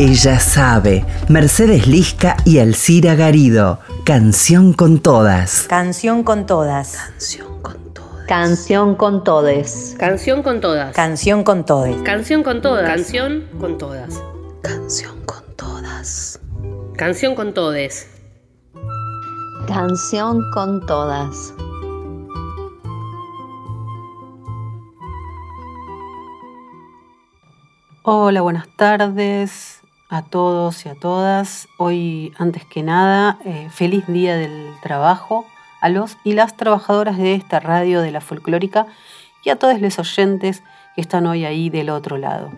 Ella sabe. Mercedes Lisca y Alcira Garido. Canción con todas. Canción con todas. Canción con todas. Canción con todes. Canción con todas. Canción con todes. Canción con todas. Canción con todas. Canción con todas. Canción con todes. Canción con todas. Hola, buenas tardes a todos y a todas. Hoy, antes que nada, eh, feliz día del trabajo a los y las trabajadoras de esta radio de la folclórica y a todos los oyentes que están hoy ahí del otro lado.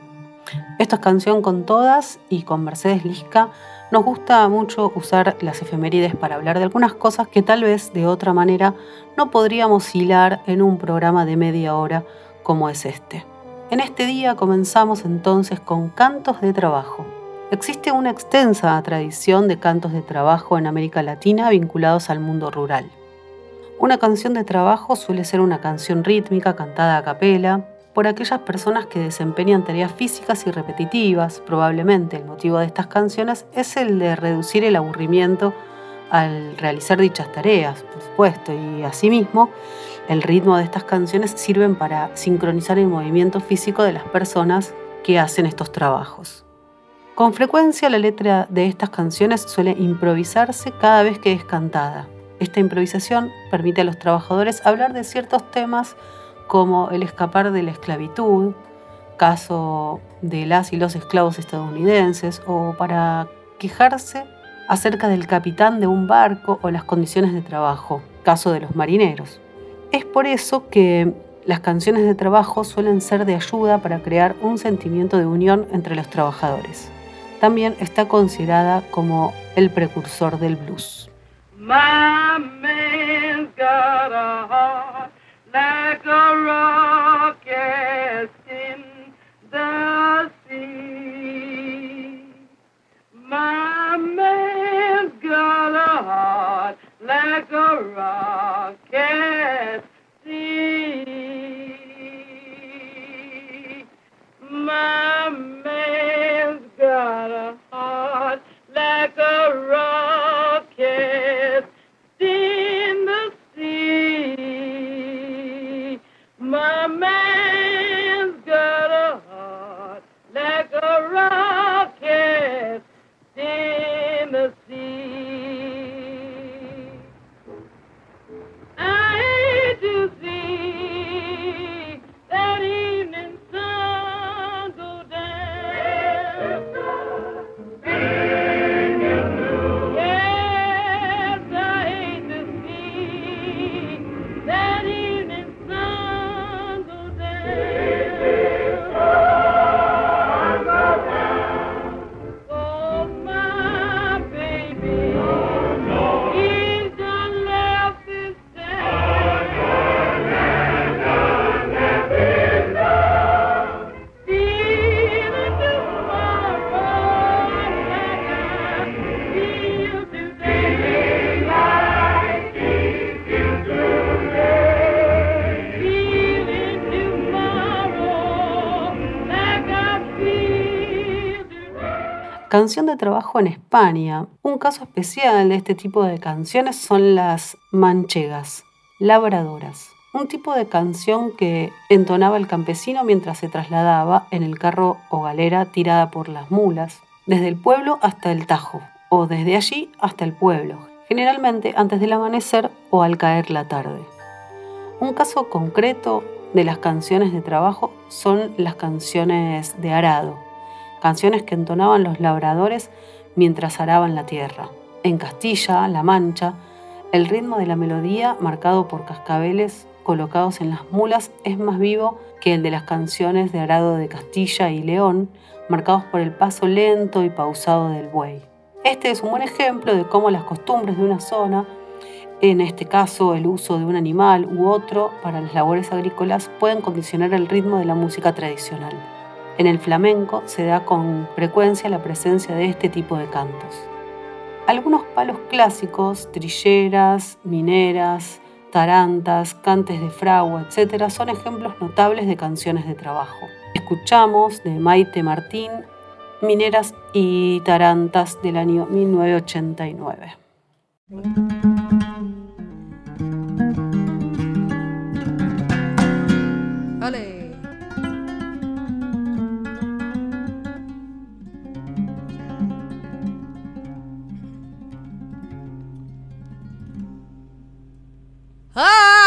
Esta es canción con todas y con Mercedes Lisca. Nos gusta mucho usar las efemérides para hablar de algunas cosas que tal vez de otra manera no podríamos hilar en un programa de media hora como es este. En este día comenzamos entonces con cantos de trabajo. Existe una extensa tradición de cantos de trabajo en América Latina vinculados al mundo rural. Una canción de trabajo suele ser una canción rítmica cantada a capela por aquellas personas que desempeñan tareas físicas y repetitivas. Probablemente el motivo de estas canciones es el de reducir el aburrimiento al realizar dichas tareas, por supuesto, y asimismo el ritmo de estas canciones sirven para sincronizar el movimiento físico de las personas que hacen estos trabajos. Con frecuencia la letra de estas canciones suele improvisarse cada vez que es cantada. Esta improvisación permite a los trabajadores hablar de ciertos temas como el escapar de la esclavitud, caso de las y los esclavos estadounidenses, o para quejarse acerca del capitán de un barco o las condiciones de trabajo, caso de los marineros. Es por eso que las canciones de trabajo suelen ser de ayuda para crear un sentimiento de unión entre los trabajadores también está considerada como el precursor del blues. My man's like a rocket in the sea. My man's got a heart like a. My man's got a heart like a Canción de trabajo en España. Un caso especial de este tipo de canciones son las manchegas, labradoras. Un tipo de canción que entonaba el campesino mientras se trasladaba en el carro o galera tirada por las mulas, desde el pueblo hasta el Tajo, o desde allí hasta el pueblo, generalmente antes del amanecer o al caer la tarde. Un caso concreto de las canciones de trabajo son las canciones de arado, canciones que entonaban los labradores mientras araban la tierra. En Castilla, La Mancha, el ritmo de la melodía, marcado por cascabeles colocados en las mulas, es más vivo que el de las canciones de arado de Castilla y León, marcados por el paso lento y pausado del buey. Este es un buen ejemplo de cómo las costumbres de una zona, en este caso el uso de un animal u otro para las labores agrícolas, pueden condicionar el ritmo de la música tradicional. En el flamenco se da con frecuencia la presencia de este tipo de cantos. Algunos palos clásicos, trilleras, mineras, tarantas, cantes de fragua, etc., son ejemplos notables de canciones de trabajo. Escuchamos de Maite Martín, Mineras y Tarantas del año 1989. Ah!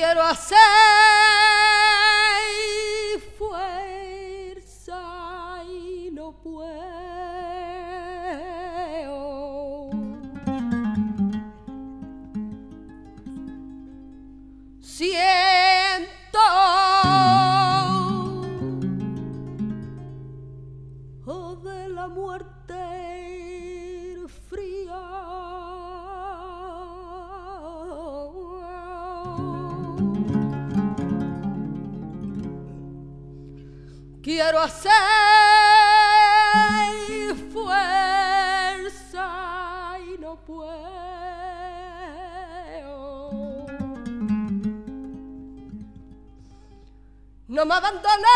Quiero hacer fuerza Quiero hacer fuerza y no puedo. No me abandones,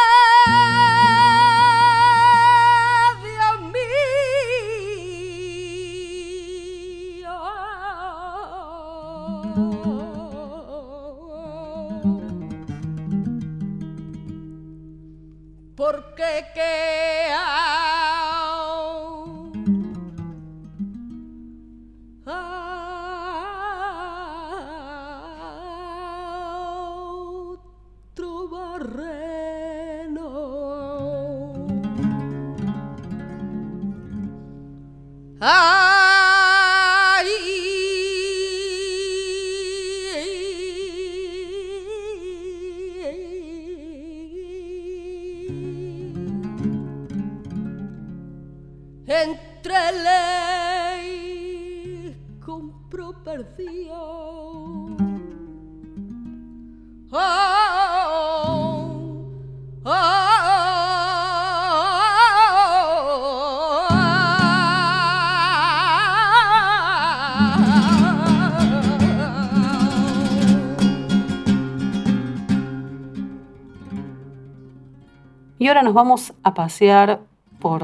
ahora nos vamos a pasear por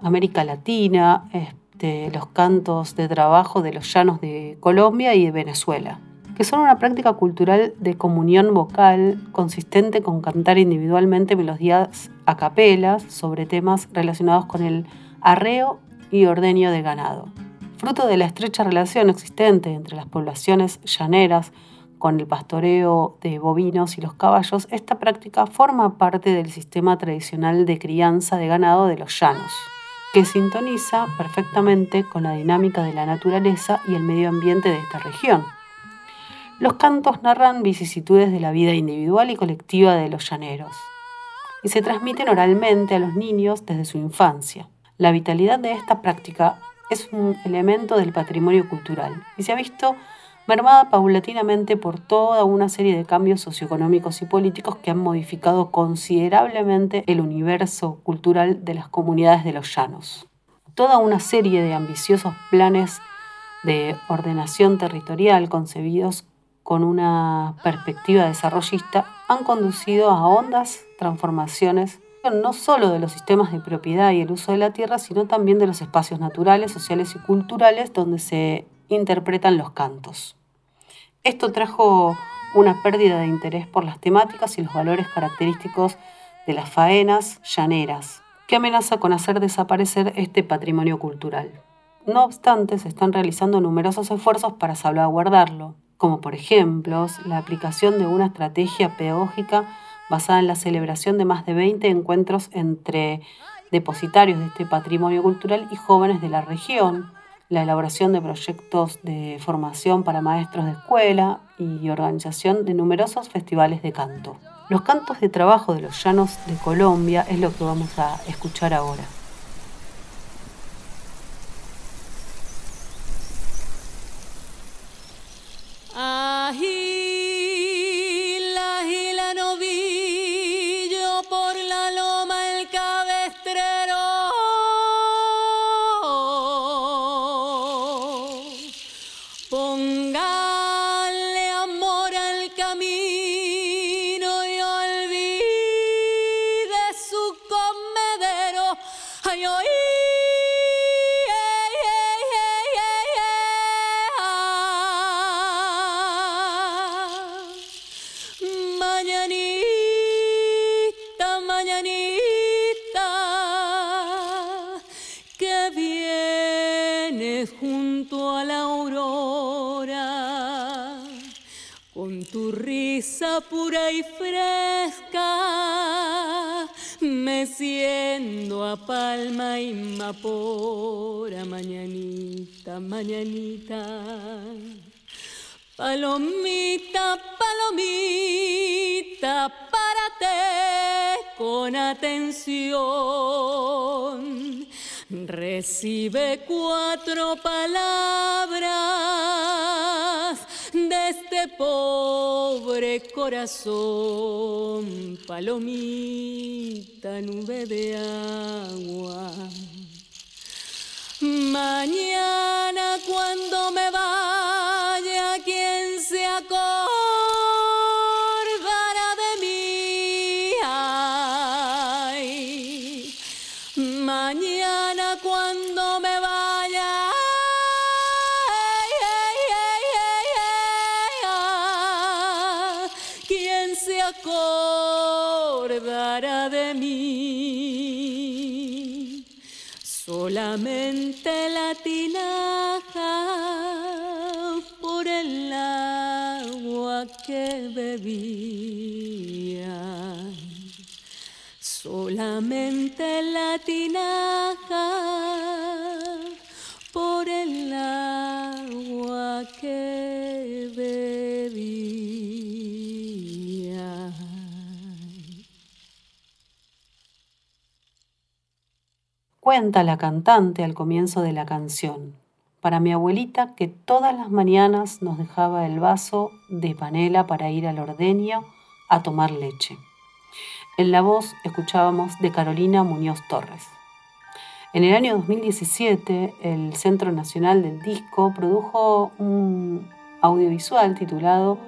América Latina, este, los cantos de trabajo de los llanos de Colombia y de Venezuela, que son una práctica cultural de comunión vocal consistente con cantar individualmente melodías a capelas sobre temas relacionados con el arreo y ordeño de ganado. Fruto de la estrecha relación existente entre las poblaciones llaneras con el pastoreo de bovinos y los caballos, esta práctica forma parte del sistema tradicional de crianza de ganado de los llanos, que sintoniza perfectamente con la dinámica de la naturaleza y el medio ambiente de esta región. Los cantos narran vicisitudes de la vida individual y colectiva de los llaneros y se transmiten oralmente a los niños desde su infancia. La vitalidad de esta práctica es un elemento del patrimonio cultural y se ha visto mermada paulatinamente por toda una serie de cambios socioeconómicos y políticos que han modificado considerablemente el universo cultural de las comunidades de los llanos. Toda una serie de ambiciosos planes de ordenación territorial concebidos con una perspectiva desarrollista han conducido a hondas transformaciones no solo de los sistemas de propiedad y el uso de la tierra, sino también de los espacios naturales, sociales y culturales donde se interpretan los cantos. Esto trajo una pérdida de interés por las temáticas y los valores característicos de las faenas llaneras, que amenaza con hacer desaparecer este patrimonio cultural. No obstante, se están realizando numerosos esfuerzos para salvaguardarlo, como por ejemplo la aplicación de una estrategia pedagógica basada en la celebración de más de 20 encuentros entre depositarios de este patrimonio cultural y jóvenes de la región, la elaboración de proyectos de formación para maestros de escuela y organización de numerosos festivales de canto. Los cantos de trabajo de los llanos de Colombia es lo que vamos a escuchar ahora. Pura y fresca, meciendo a palma y mapora, mañanita, mañanita. Palomita, palomita, párate con atención. Recibe cuatro palabras de este pobre corazón, palomita, nube de agua. Mañana cuando me vaya, Solamente la tinaja por el agua que bebía. Solamente la tinaja Cuenta la cantante al comienzo de la canción, para mi abuelita que todas las mañanas nos dejaba el vaso de panela para ir al ordeño a tomar leche. En la voz escuchábamos de Carolina Muñoz Torres. En el año 2017, el Centro Nacional del Disco produjo un audiovisual titulado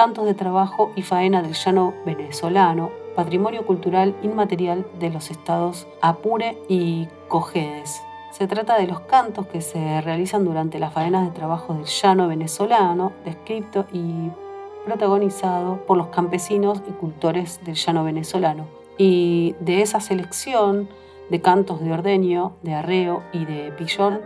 Cantos de Trabajo y Faena del Llano Venezolano, Patrimonio Cultural Inmaterial de los Estados Apure y Cojedes. Se trata de los cantos que se realizan durante las faenas de trabajo del llano venezolano, descrito y protagonizado por los campesinos y cultores del llano venezolano. Y de esa selección de cantos de ordeño, de arreo y de pillón,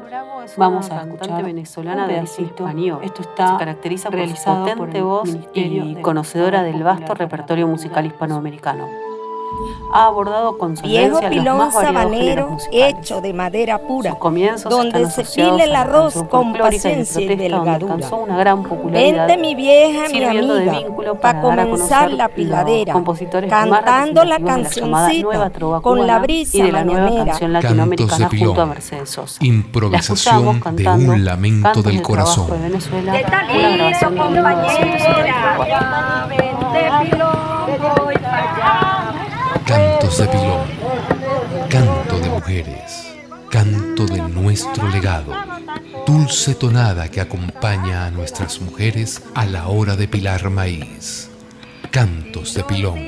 vamos a escuchar venezolana de Hispanio. Esto está se caracteriza por su potente voz y conocedora del vasto repertorio musical hispanoamericano. Ha abordado con Viejo pilón sabanero hecho de madera pura, donde se pile el arroz con y paciencia y protesta, donde delgadura. alcanzó una gran popularidad. Vente mi vieja, mi amiga, para comenzar la piladera, cantando la cancioncita con la brisa y de la nueva mañanera. canción Cantos latinoamericana de junto a Pilón. Mercedes Sosa. Improvisación de un lamento del corazón. de Venezuela, una grabación de 1974. Cantos de pilón, canto de mujeres, canto de nuestro legado, dulce tonada que acompaña a nuestras mujeres a la hora de pilar maíz. Cantos de pilón.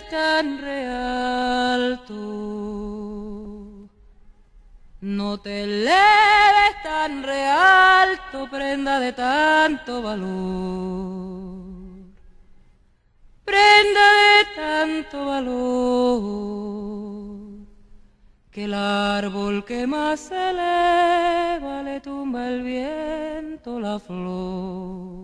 Tan realto. No te eleves tan realto, prenda de tanto valor. Prenda de tanto valor. Que el árbol que más se eleva le tumba el viento la flor.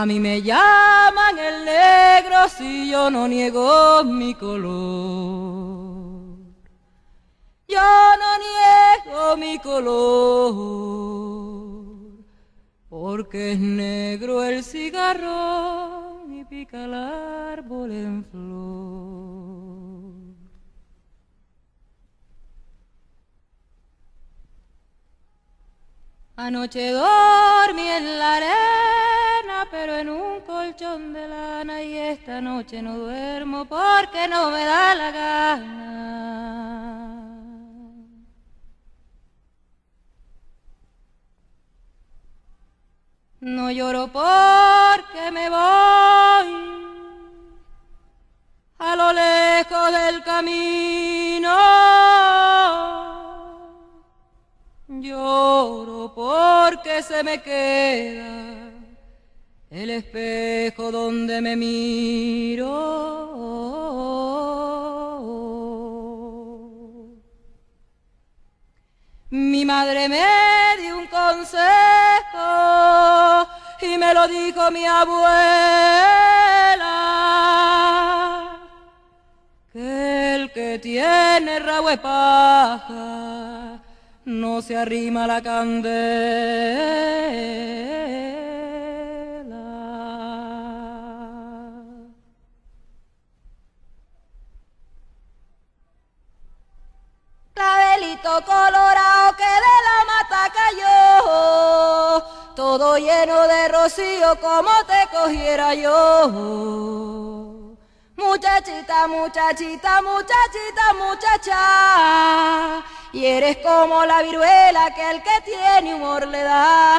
A mí me llaman el negro si yo no niego mi color. Yo no niego mi color. Porque es negro el cigarrón y pica el árbol en flor. Anoche dormí en la arena, pero en un colchón de lana y esta noche no duermo porque no me da la gana. No lloro porque me voy a lo lejos del camino. Lloro porque se me queda el espejo donde me miro. Mi madre me dio un consejo y me lo dijo mi abuela, que el que tiene rabo paja no se arrima la candela. Clavelito colorado que de la mata cayó, todo lleno de rocío como te cogiera yo. Muchachita, muchachita, muchachita, muchacha, y eres como la viruela que el que tiene humor le da.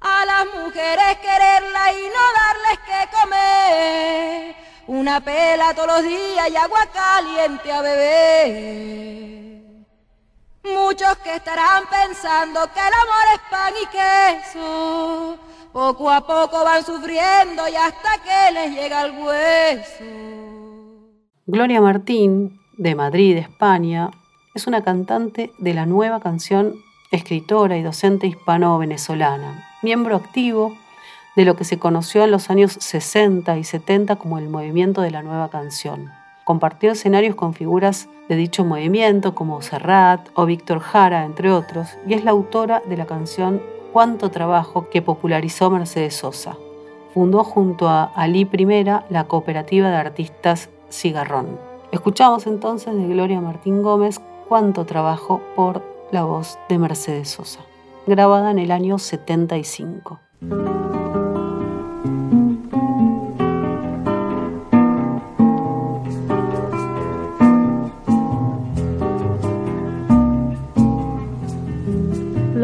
A las mujeres quererla y no darles que comer, una pela todos los días y agua caliente a beber. Muchos que estarán pensando que el amor es pan y queso, poco a poco van sufriendo y hasta que les llega el hueso. Gloria Martín, de Madrid, España, es una cantante de la nueva canción, escritora y docente hispano-venezolana, miembro activo de lo que se conoció en los años 60 y 70 como el movimiento de la nueva canción. Compartió escenarios con figuras de dicho movimiento como Serrat o Víctor Jara, entre otros, y es la autora de la canción Cuánto Trabajo que popularizó Mercedes Sosa. Fundó junto a Ali Primera la cooperativa de artistas Cigarrón. Escuchamos entonces de Gloria Martín Gómez Cuánto Trabajo por la voz de Mercedes Sosa, grabada en el año 75.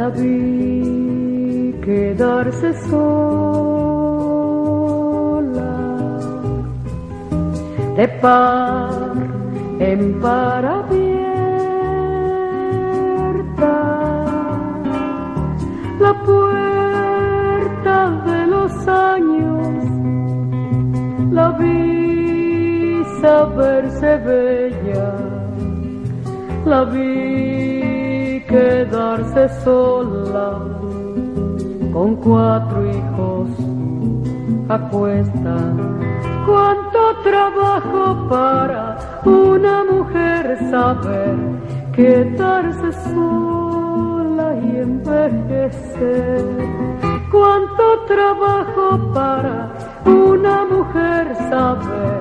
Vi quedarse sola, de par en par abierta, la puerta de los años, la vi saberse bella, la vi quedarse sola con cuatro hijos a cuesta. Cuánto trabajo para una mujer saber quedarse sola y envejecer. Cuánto trabajo para una mujer saber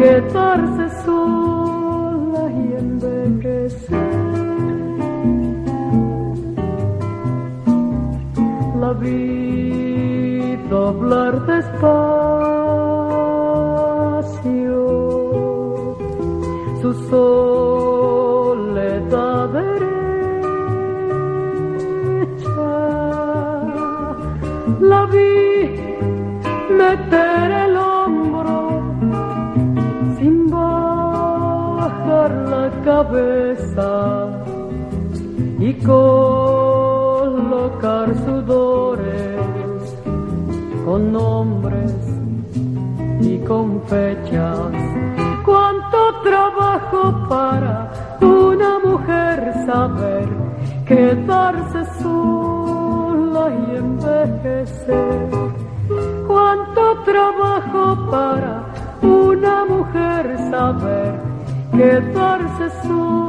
quedarse sola La vi doblar despacio su soledad derecha. La vi meter el hombro sin bajar la cabeza y colocar con fechas. Cuánto trabajo para una mujer saber quedarse sola y envejecer. Cuánto trabajo para una mujer saber quedarse sola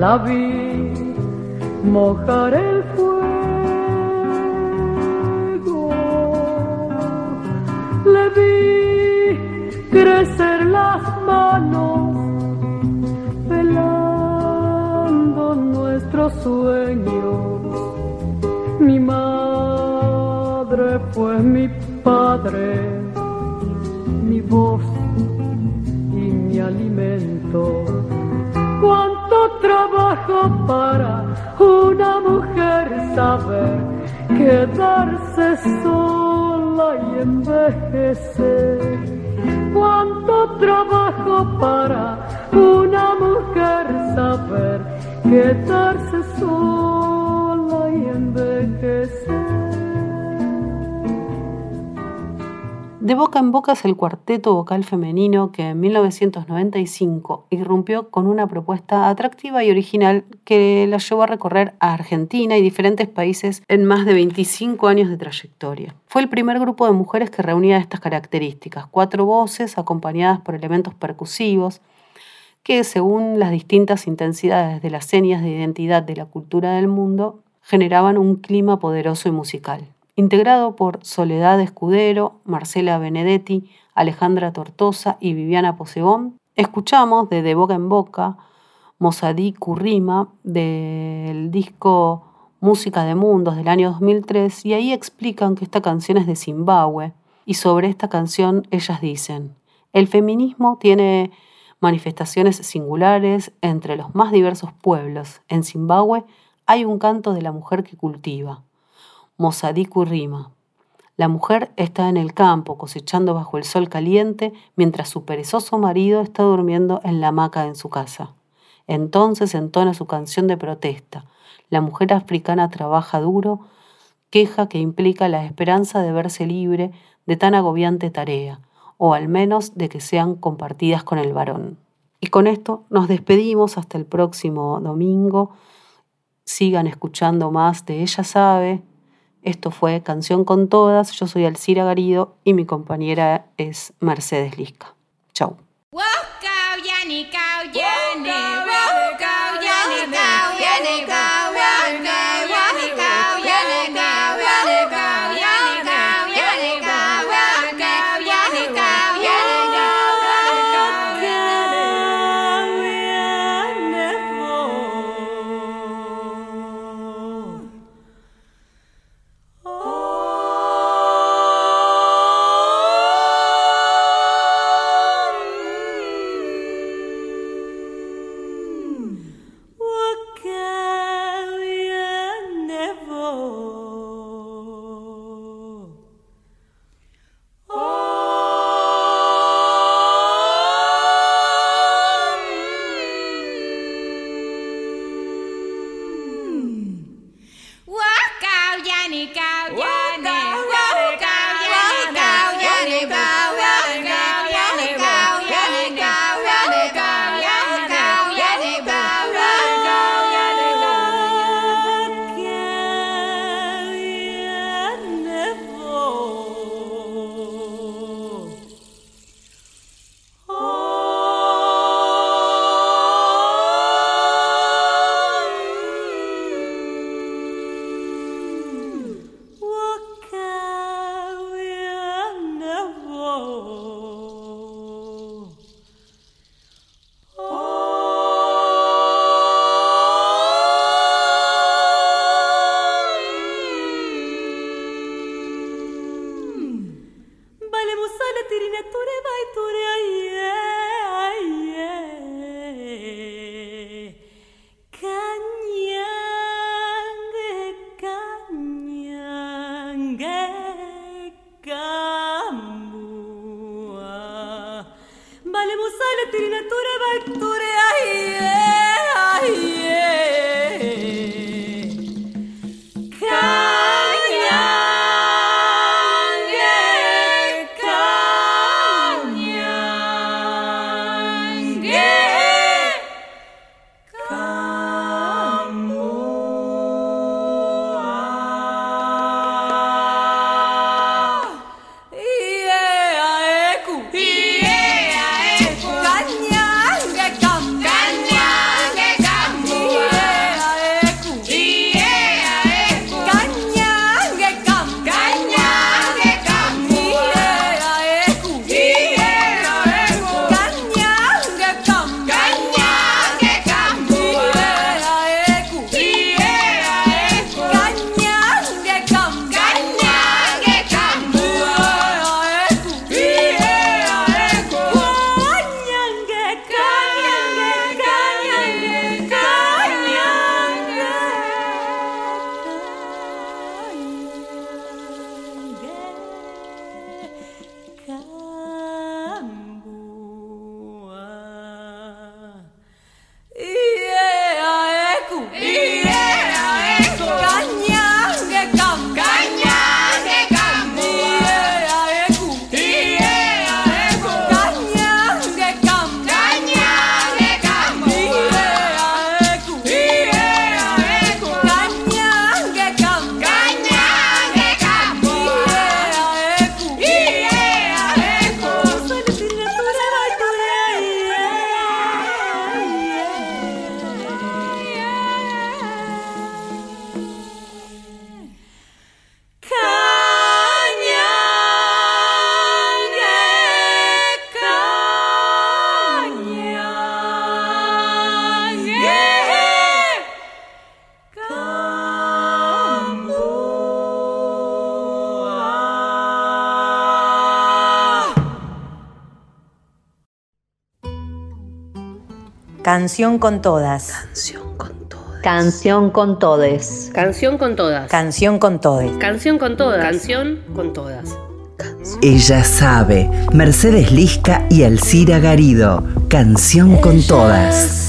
la vi mojar el fuego, le vi crecer las manos, velando nuestros sueños. Mi madre fue mi padre, mi voz y mi alimento. Para una mujer saber quedarse sola y envejecer. Cuánto trabajo para una mujer saber quedarse sola De Boca en Boca es el cuarteto vocal femenino que en 1995 irrumpió con una propuesta atractiva y original que la llevó a recorrer a Argentina y diferentes países en más de 25 años de trayectoria. Fue el primer grupo de mujeres que reunía estas características, cuatro voces acompañadas por elementos percusivos, que según las distintas intensidades de las señas de identidad de la cultura del mundo, generaban un clima poderoso y musical integrado por Soledad Escudero, Marcela Benedetti, Alejandra Tortosa y Viviana Posebón. Escuchamos de De Boca en Boca, Mosadí Currima, del disco Música de Mundos del año 2003, y ahí explican que esta canción es de Zimbabue. Y sobre esta canción ellas dicen, el feminismo tiene manifestaciones singulares entre los más diversos pueblos. En Zimbabue hay un canto de la mujer que cultiva. Mosadiku rima. La mujer está en el campo cosechando bajo el sol caliente mientras su perezoso marido está durmiendo en la hamaca en su casa. Entonces entona su canción de protesta. La mujer africana trabaja duro, queja que implica la esperanza de verse libre de tan agobiante tarea, o al menos de que sean compartidas con el varón. Y con esto nos despedimos hasta el próximo domingo. Sigan escuchando más de Ella Sabe, esto fue Canción con Todas. Yo soy Alcira Garido y mi compañera es Mercedes Lisca. Chau. Canción con todas. Canción con todas. Canción con todes. Canción con todas. Canción con todes. Canción con todas. Canción con todas. Ella sabe. Mercedes Lisca y Alcira Garido. Canción con todas.